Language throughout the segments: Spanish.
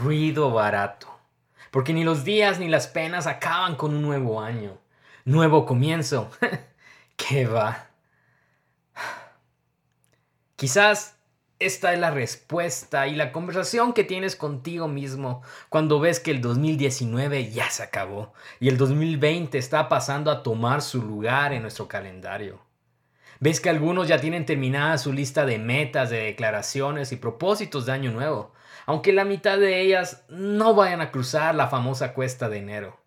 demasiado barato. Porque ni los días ni las penas acaban con un nuevo año. Nuevo comienzo. ¿Qué va? Quizás esta es la respuesta y la conversación que tienes contigo mismo cuando ves que el 2019 ya se acabó y el 2020 está pasando a tomar su lugar en nuestro calendario. Ves que algunos ya tienen terminada su lista de metas, de declaraciones y propósitos de año nuevo, aunque la mitad de ellas no vayan a cruzar la famosa cuesta de enero.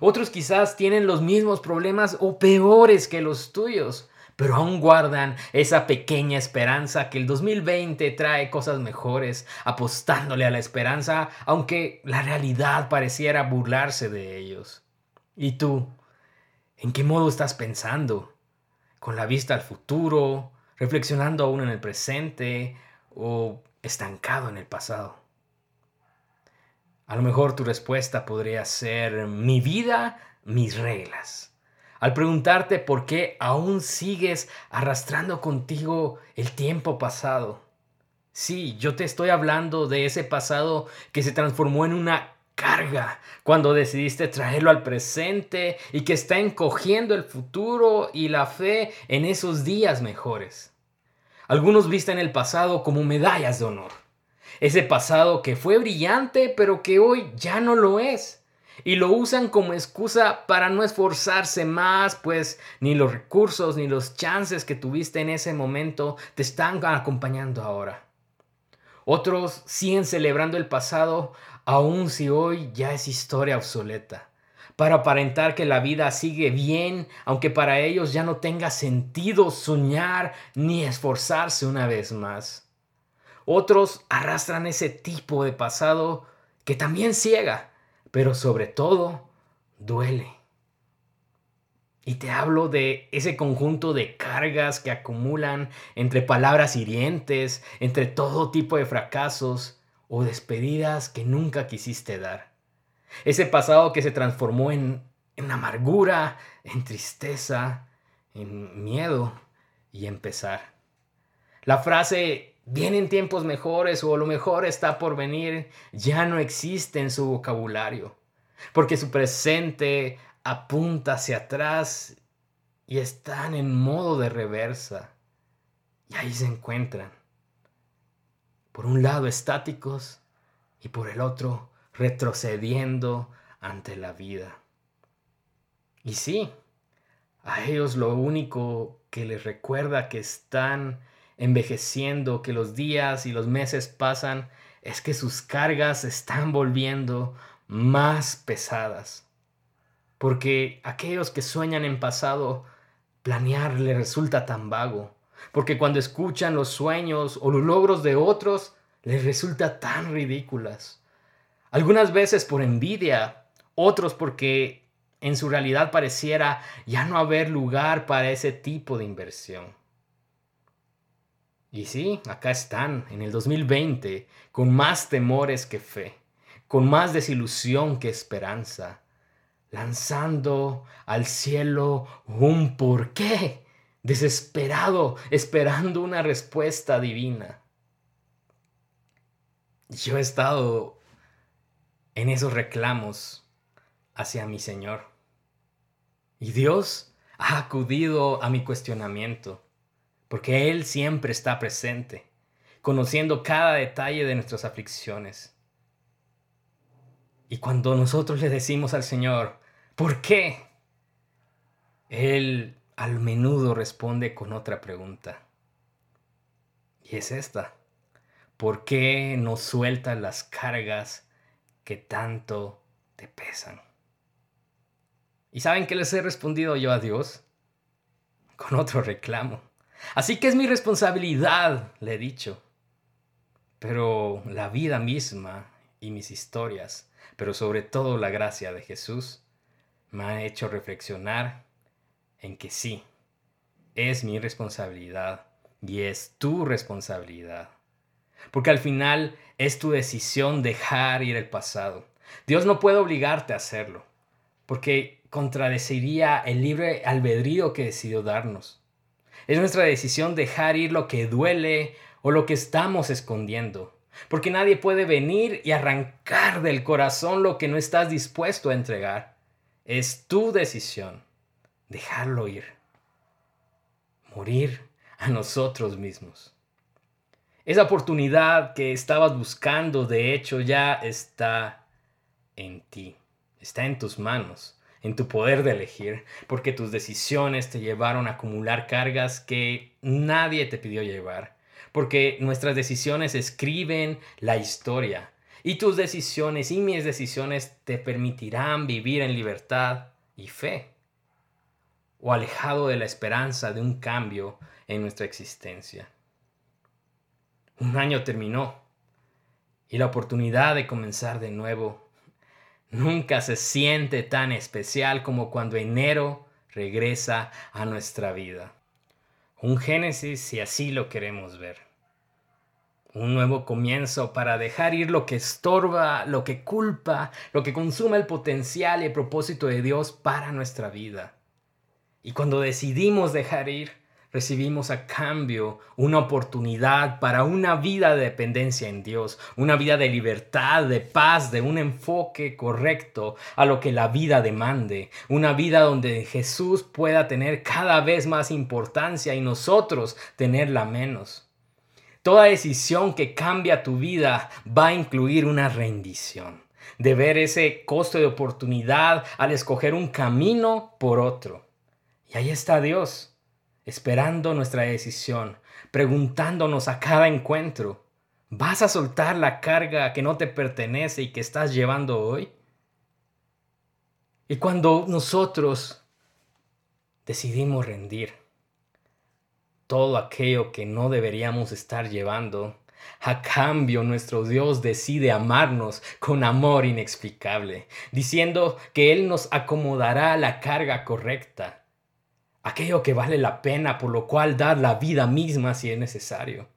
Otros quizás tienen los mismos problemas o peores que los tuyos, pero aún guardan esa pequeña esperanza que el 2020 trae cosas mejores, apostándole a la esperanza, aunque la realidad pareciera burlarse de ellos. ¿Y tú? ¿En qué modo estás pensando? ¿Con la vista al futuro? ¿Reflexionando aún en el presente? ¿O estancado en el pasado? A lo mejor tu respuesta podría ser mi vida, mis reglas al preguntarte por qué aún sigues arrastrando contigo el tiempo pasado. Sí, yo te estoy hablando de ese pasado que se transformó en una carga cuando decidiste traerlo al presente y que está encogiendo el futuro y la fe en esos días mejores. Algunos visten el pasado como medallas de honor. Ese pasado que fue brillante pero que hoy ya no lo es y lo usan como excusa para no esforzarse más, pues ni los recursos ni los chances que tuviste en ese momento te están acompañando ahora. Otros siguen celebrando el pasado aun si hoy ya es historia obsoleta, para aparentar que la vida sigue bien, aunque para ellos ya no tenga sentido soñar ni esforzarse una vez más. Otros arrastran ese tipo de pasado que también ciega pero sobre todo duele. Y te hablo de ese conjunto de cargas que acumulan entre palabras hirientes, entre todo tipo de fracasos o despedidas que nunca quisiste dar. Ese pasado que se transformó en, amargura, en tristeza, en miedo y en pesar. La frase vienen tiempos mejores o lo mejor está por venir, ya no existe en su vocabulario, porque su presente apunta hacia atrás y están en modo de reversa. Y ahí se encuentran, por un lado estáticos y por el otro retrocediendo ante la vida. Y sí, a ellos lo único que les recuerda que están envejeciendo, que los días y los meses pasan, es que sus cargas se están volviendo más pesadas. Porque aquellos que sueñan en pasado, planear les resulta tan vago. Porque cuando escuchan los sueños o los logros de otros, les resulta tan ridículas. Algunas veces por envidia, otros porque en su realidad pareciera ya no haber lugar para ese tipo de inversión. Y sí, acá están, en el 2020, con más temores que fe, con más desilusión que esperanza, lanzando al cielo un por qué, desesperado, esperando una respuesta divina. Yo he estado en esos reclamos hacia mi Señor. Y Dios ha acudido a mi cuestionamiento porque Él siempre está presente, conociendo cada detalle de nuestras aflicciones. Y cuando nosotros le decimos al Señor, ¿por qué? Él al menudo responde con otra pregunta. Y es esta. ¿Por qué no sueltas las cargas que tanto te pesan? ¿Y saben qué les he respondido yo a Dios? Con otro reclamo. Así que es mi responsabilidad, le he dicho. Pero la vida misma y mis historias, pero sobre todo la gracia de Jesús, me ha hecho reflexionar en que sí, es mi responsabilidad y es tu responsabilidad. Porque al final es tu decisión dejar ir el pasado. Dios no puede obligarte a hacerlo, porque contradeciría el libre albedrío que decidió darnos. Es nuestra decisión dejar ir lo que duele o lo que estamos escondiendo. porque nadie puede venir y arrancar del corazón lo que no estás dispuesto a entregar. Es tu decisión dejarlo ir, morir a nosotros mismos. Esa oportunidad que estabas buscando, de hecho, ya está en ti, está en tus manos, en tu poder de elegir, porque tus decisiones te llevaron a acumular cargas que nadie te pidió llevar porque nuestras decisiones escriben la historia y tus decisiones y mis decisiones te permitirán vivir en libertad y fe o alejado de la esperanza de un cambio en nuestra existencia. Un año terminó y la oportunidad de comenzar de nuevo nunca se siente tan especial como cuando enero regresa a nuestra vida. Un Génesis si así lo queremos ver. Un nuevo comienzo para dejar ir lo que estorba, lo que culpa, lo que consume el potencial y el propósito de Dios para nuestra vida. Y cuando decidimos dejar ir, recibimos a cambio una oportunidad para una vida de dependencia en Dios, una vida de libertad, de paz, de un enfoque correcto a lo que la vida demande, una vida donde Jesús pueda tener cada vez más importancia y nosotros tenerla menos. Toda decisión que cambia tu vida va a incluir una rendición, de ver ese costo de oportunidad al escoger un camino por otro. Y ahí está Dios esperando nuestra decisión, preguntándonos a cada encuentro, ¿vas a soltar la carga que no te pertenece y que estás llevando hoy? Y cuando nosotros decidimos rendir todo aquello que no deberíamos estar llevando, a cambio, nuestro Dios decide amarnos con amor inexplicable, diciendo que Él nos acomodará la carga correcta aquello que vale la pena, por lo cual dar la vida misma si es necesario.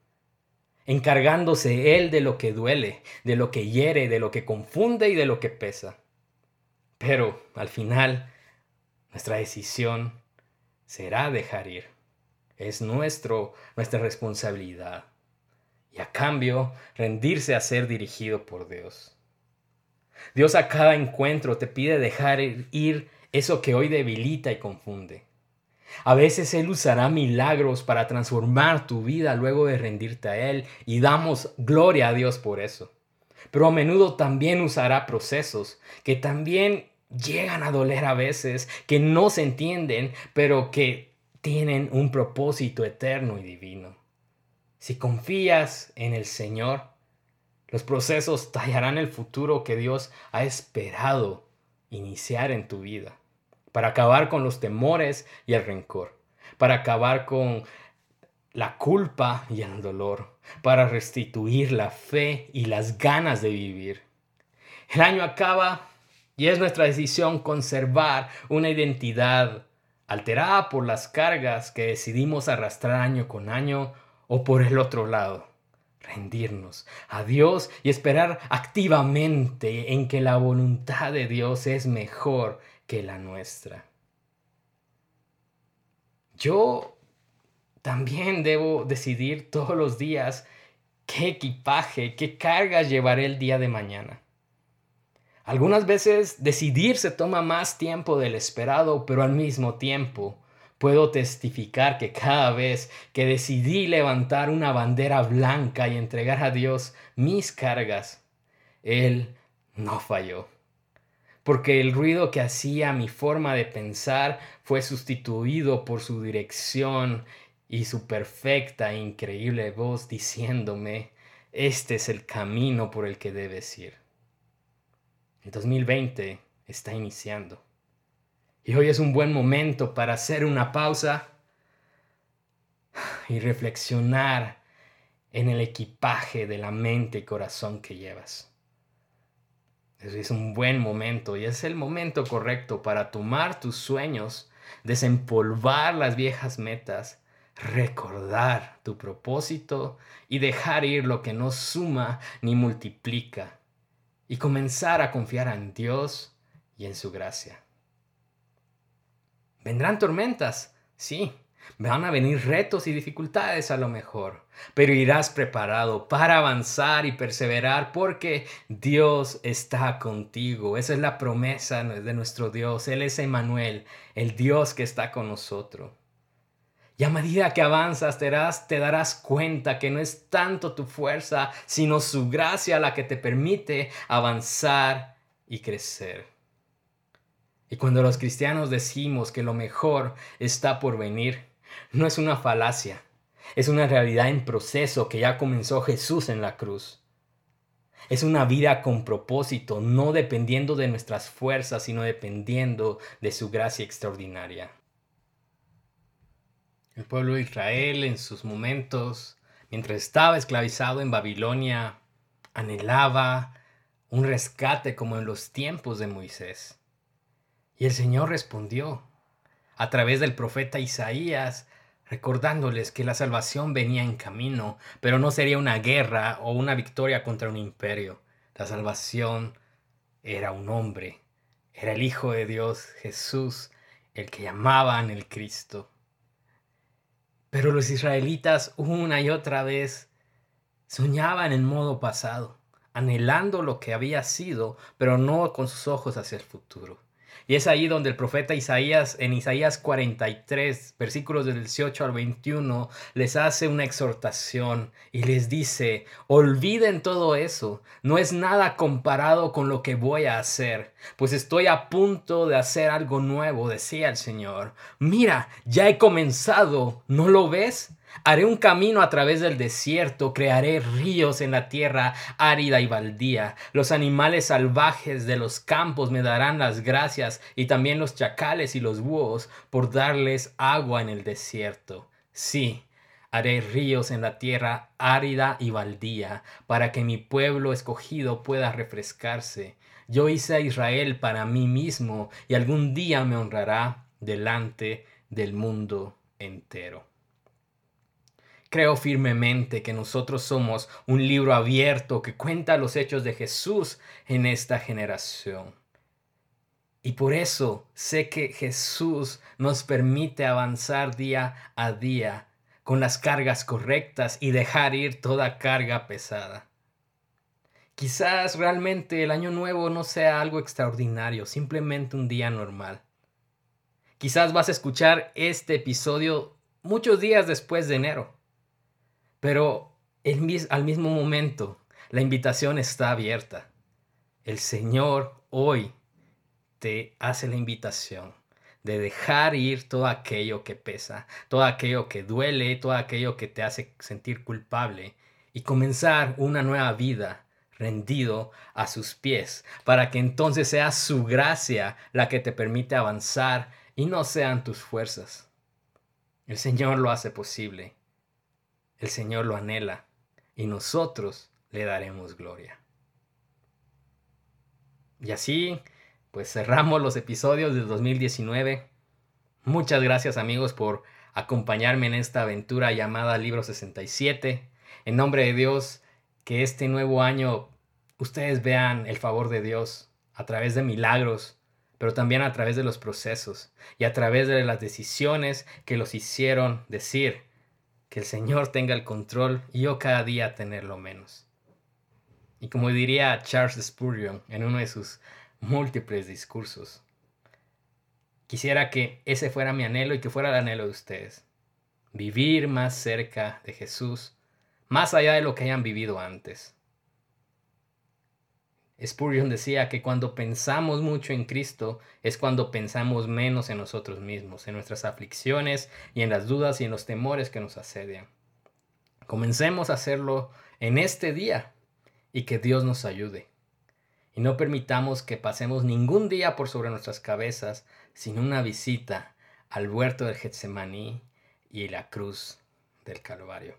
Encargándose Él de lo que duele, de lo que hiere, de lo que confunde y de lo que pesa. Pero al final, nuestra decisión será dejar ir. Es nuestro, nuestra responsabilidad. Y a cambio, rendirse a ser dirigido por Dios. Dios a cada encuentro te pide dejar ir eso que hoy debilita y confunde a veces Él usará milagros para transformar tu vida luego de rendirte a Él y damos gloria a Dios por eso. Pero a menudo también usará procesos que también llegan a doler a veces, que no se entienden, pero que tienen un propósito eterno y divino. Si confías en el Señor, los procesos tallarán el futuro que Dios ha esperado iniciar en tu vida para acabar con los temores y el rencor, para acabar con la culpa y el dolor, para restituir la fe y las ganas de vivir. El año acaba y es nuestra decisión conservar una identidad alterada por las cargas que decidimos arrastrar año con año o por el otro lado, rendirnos a Dios y esperar activamente en que la voluntad de Dios es mejor que la nuestra. Yo también debo decidir todos los días qué equipaje, qué cargas llevaré el día de mañana. Algunas veces decidir se toma más tiempo del esperado, pero al mismo tiempo puedo testificar que cada vez que decidí levantar una bandera blanca y entregar a Dios mis cargas, Él no falló porque el ruido que hacía mi forma de pensar fue sustituido por su dirección y su perfecta e increíble voz diciéndome, este es el camino por el que debes ir. El 2020 está iniciando. Y hoy es un buen momento para hacer una pausa y reflexionar en el equipaje de la mente y corazón que llevas. Es un buen momento y es el momento correcto para tomar tus sueños, desempolvar las viejas metas, recordar tu propósito y dejar ir lo que no suma ni multiplica y comenzar a confiar en Dios y en su gracia. Vendrán tormentas, sí, Van a venir retos y dificultades a lo mejor, pero irás preparado para avanzar y perseverar porque Dios está contigo. Esa es la promesa de nuestro Dios. Él es Emmanuel, el Dios que está con nosotros. Y a medida que avanzas te darás cuenta que no es tanto tu fuerza, sino su gracia la que te permite avanzar y crecer. Y cuando los cristianos decimos que lo mejor está por venir, no es una falacia, es una realidad en proceso que ya comenzó Jesús en la cruz. Es una vida con propósito, no dependiendo de nuestras fuerzas, sino dependiendo de su gracia extraordinaria. El pueblo de Israel en sus momentos, mientras estaba esclavizado en Babilonia, anhelaba un rescate como en los tiempos de Moisés. Y el Señor respondió a través del profeta Isaías recordándoles que la salvación venía en camino, pero no sería una guerra o una victoria contra un imperio. La salvación era un hombre, era el Hijo de Dios, Jesús, el que llamaban el Cristo. Pero los israelitas una y otra vez soñaban en modo pasado, anhelando lo que había sido, pero no con sus ojos hacia el futuro. Y es ahí donde el profeta Isaías, en Isaías 43, versículos del 18 al 21, les hace una exhortación y les dice, olviden todo eso, no es nada comparado con lo que voy a hacer, pues estoy a punto de hacer algo nuevo, decía el Señor. Mira, ya he comenzado, ¿no lo ves? Haré un camino a través del desierto, crearé ríos en la tierra árida y baldía. Los animales salvajes de los campos me darán las gracias y también los chacales y los búhos por darles agua en el desierto. Sí, haré ríos en la tierra árida y baldía para que mi pueblo escogido pueda refrescarse. Yo hice a Israel para mí mismo y algún día me honrará delante del mundo entero. Creo firmemente que nosotros somos un libro abierto que cuenta los hechos de Jesús en esta generación. Y por eso sé que Jesús nos permite avanzar día a día con las cargas correctas y dejar ir toda carga pesada. Quizás realmente el año nuevo no sea algo extraordinario, simplemente un día normal. Quizás vas a escuchar este episodio muchos días después de enero. Pero al mismo momento, la invitación está abierta. El Señor hoy te hace la invitación de dejar ir todo aquello que pesa, todo aquello que duele, todo aquello que te hace sentir culpable y comenzar una nueva vida rendido a sus pies, para que entonces sea su gracia la que te permite avanzar y no sean tus fuerzas. El Señor lo hace posible el Señor lo anhela y nosotros le daremos gloria. Y así, pues cerramos los episodios del 2019. Muchas gracias amigos por acompañarme en esta aventura llamada Libro 67. En nombre de Dios, que este nuevo año ustedes vean el favor de Dios a través de milagros, pero también a través de los procesos y a través de las decisiones que los hicieron decir que el Señor tenga el control y yo cada día tenerlo menos. Y como diría Charles Spurgeon en uno de sus múltiples discursos, quisiera que ese fuera mi anhelo y que fuera el anhelo de ustedes. Vivir más cerca de Jesús, más allá de lo que hayan vivido antes. Spurgeon decía que cuando pensamos mucho en Cristo es cuando pensamos menos en nosotros mismos, en nuestras aflicciones y en las dudas y en los temores que nos asedian. Comencemos a hacerlo en este día y que Dios nos ayude. Y no permitamos que pasemos ningún día por sobre nuestras cabezas sin una visita al huerto del Getsemaní y la cruz del Calvario.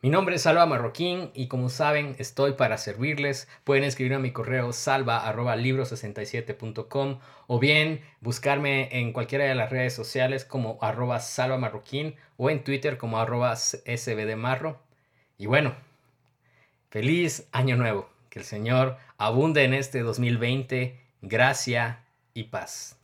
Mi nombre es Salva Marroquín y como saben estoy para servirles. Pueden escribir a mi correo salva.libro67.com o bien buscarme en cualquiera de las redes sociales como arroba salva marroquín o en Twitter como arroba sbdmarro. Y bueno, feliz año nuevo. Que el Señor abunde en este 2020. Gracia y paz.